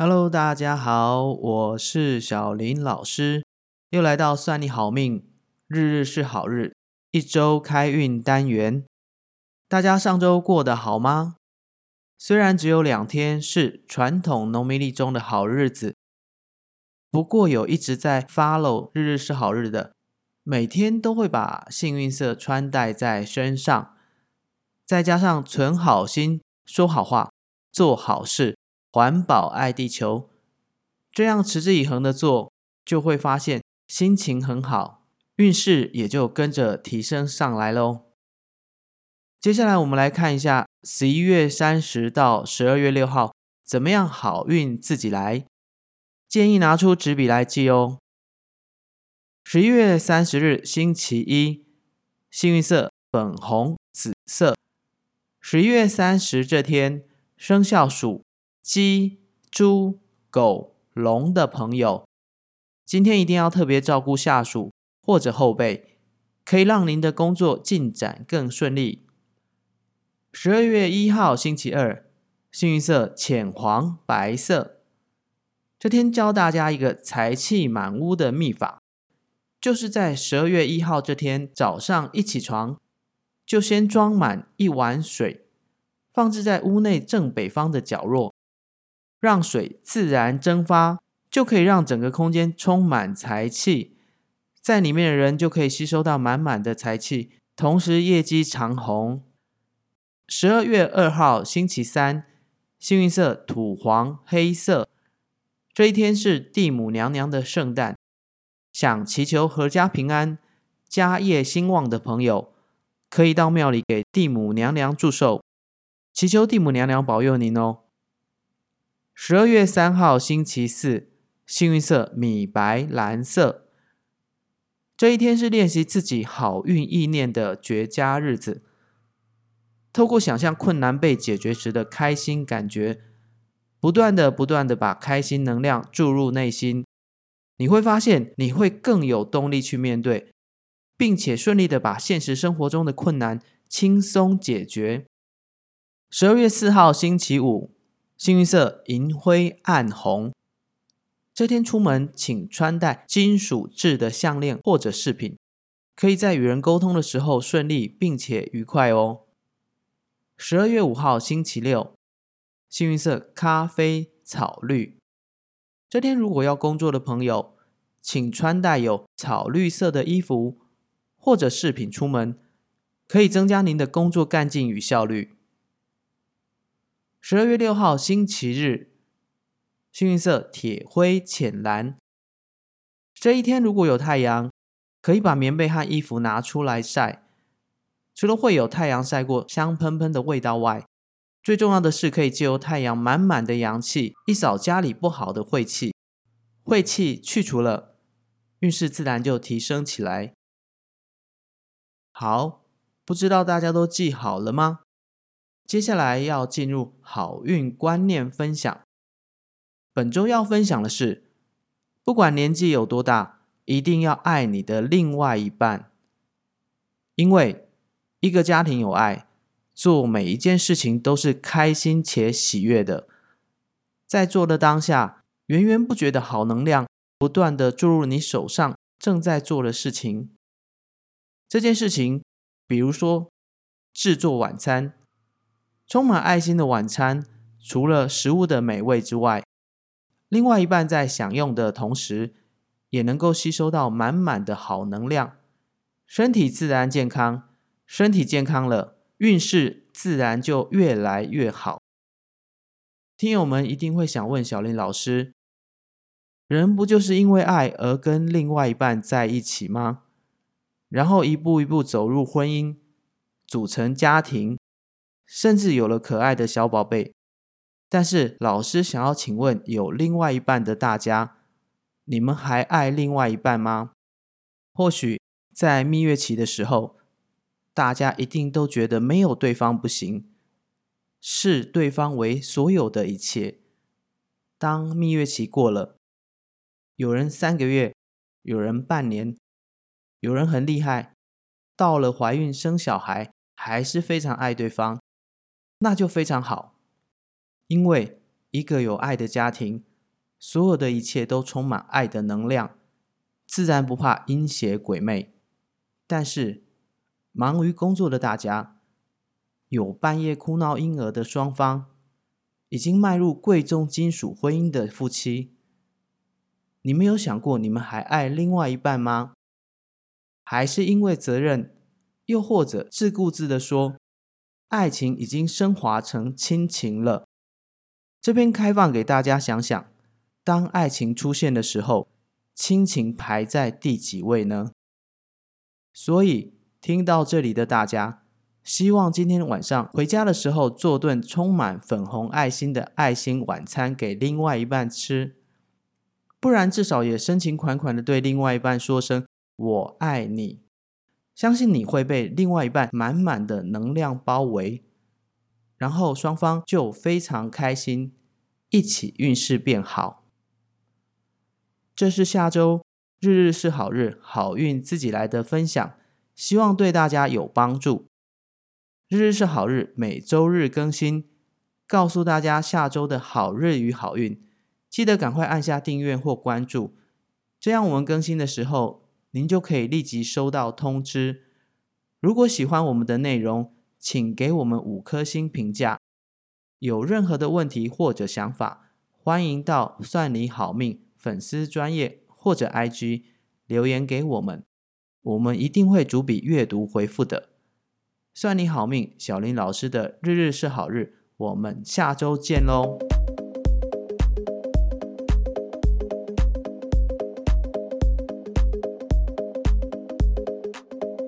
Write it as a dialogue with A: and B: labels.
A: Hello，大家好，我是小林老师，又来到算你好命，日日是好日，一周开运单元。大家上周过得好吗？虽然只有两天是传统农民历中的好日子，不过有一直在 follow 日日是好日的，每天都会把幸运色穿戴在身上，再加上存好心、说好话、做好事。环保爱地球，这样持之以恒的做，就会发现心情很好，运势也就跟着提升上来喽。接下来我们来看一下十一月三十到十二月六号怎么样好运自己来，建议拿出纸笔来记哦。十一月三十日星期一，幸运色粉红、紫色。十一月三十这天，生肖属。鸡、猪、狗、龙的朋友，今天一定要特别照顾下属或者后辈，可以让您的工作进展更顺利。十二月一号星期二，幸运色浅黄、白色。这天教大家一个财气满屋的秘法，就是在十二月一号这天早上一起床，就先装满一碗水，放置在屋内正北方的角落。让水自然蒸发，就可以让整个空间充满财气，在里面的人就可以吸收到满满的财气，同时业绩长红。十二月二号星期三，幸运色土黄黑色，这一天是地母娘娘的圣诞，想祈求阖家平安、家业兴旺的朋友，可以到庙里给地母娘娘祝寿，祈求地母娘娘保佑您哦。十二月三号星期四，幸运色米白蓝色。这一天是练习自己好运意念的绝佳日子。透过想象困难被解决时的开心感觉，不断的、不断的把开心能量注入内心，你会发现你会更有动力去面对，并且顺利的把现实生活中的困难轻松解决。十二月四号星期五。幸运色银灰暗红，这天出门请穿戴金属制的项链或者饰品，可以在与人沟通的时候顺利并且愉快哦。十二月五号星期六，幸运色咖啡草绿，这天如果要工作的朋友，请穿戴有草绿色的衣服或者饰品出门，可以增加您的工作干劲与效率。十二月六号星期日，幸运色铁灰浅蓝。这一天如果有太阳，可以把棉被和衣服拿出来晒。除了会有太阳晒过香喷喷的味道外，最重要的是可以借由太阳满满的阳气，一扫家里不好的晦气。晦气去除了，运势自然就提升起来。好，不知道大家都记好了吗？接下来要进入好运观念分享。本周要分享的是，不管年纪有多大，一定要爱你的另外一半。因为一个家庭有爱，做每一件事情都是开心且喜悦的。在做的当下，源源不绝的好能量不断的注入你手上正在做的事情。这件事情，比如说制作晚餐。充满爱心的晚餐，除了食物的美味之外，另外一半在享用的同时，也能够吸收到满满的好能量，身体自然健康。身体健康了，运势自然就越来越好。听友们一定会想问小林老师：人不就是因为爱而跟另外一半在一起吗？然后一步一步走入婚姻，组成家庭？甚至有了可爱的小宝贝，但是老师想要请问，有另外一半的大家，你们还爱另外一半吗？或许在蜜月期的时候，大家一定都觉得没有对方不行，视对方为所有的一切。当蜜月期过了，有人三个月，有人半年，有人很厉害，到了怀孕生小孩，还是非常爱对方。那就非常好，因为一个有爱的家庭，所有的一切都充满爱的能量，自然不怕阴邪鬼魅。但是，忙于工作的大家，有半夜哭闹婴儿的双方，已经迈入贵重金属婚姻的夫妻，你们有想过你们还爱另外一半吗？还是因为责任，又或者自顾自的说，爱情已经升华成亲情了？这边开放给大家想想，当爱情出现的时候，亲情排在第几位呢？所以听到这里的大家，希望今天晚上回家的时候做顿充满粉红爱心的爱心晚餐给另外一半吃，不然至少也深情款款的对另外一半说声。我爱你，相信你会被另外一半满满的能量包围，然后双方就非常开心，一起运势变好。这是下周日日是好日，好运自己来的分享，希望对大家有帮助。日日是好日，每周日更新，告诉大家下周的好日与好运，记得赶快按下订阅或关注，这样我们更新的时候。您就可以立即收到通知。如果喜欢我们的内容，请给我们五颗星评价。有任何的问题或者想法，欢迎到算你好命粉丝专业或者 IG 留言给我们，我们一定会逐笔阅读回复的。算你好命，小林老师的日日是好日，我们下周见喽。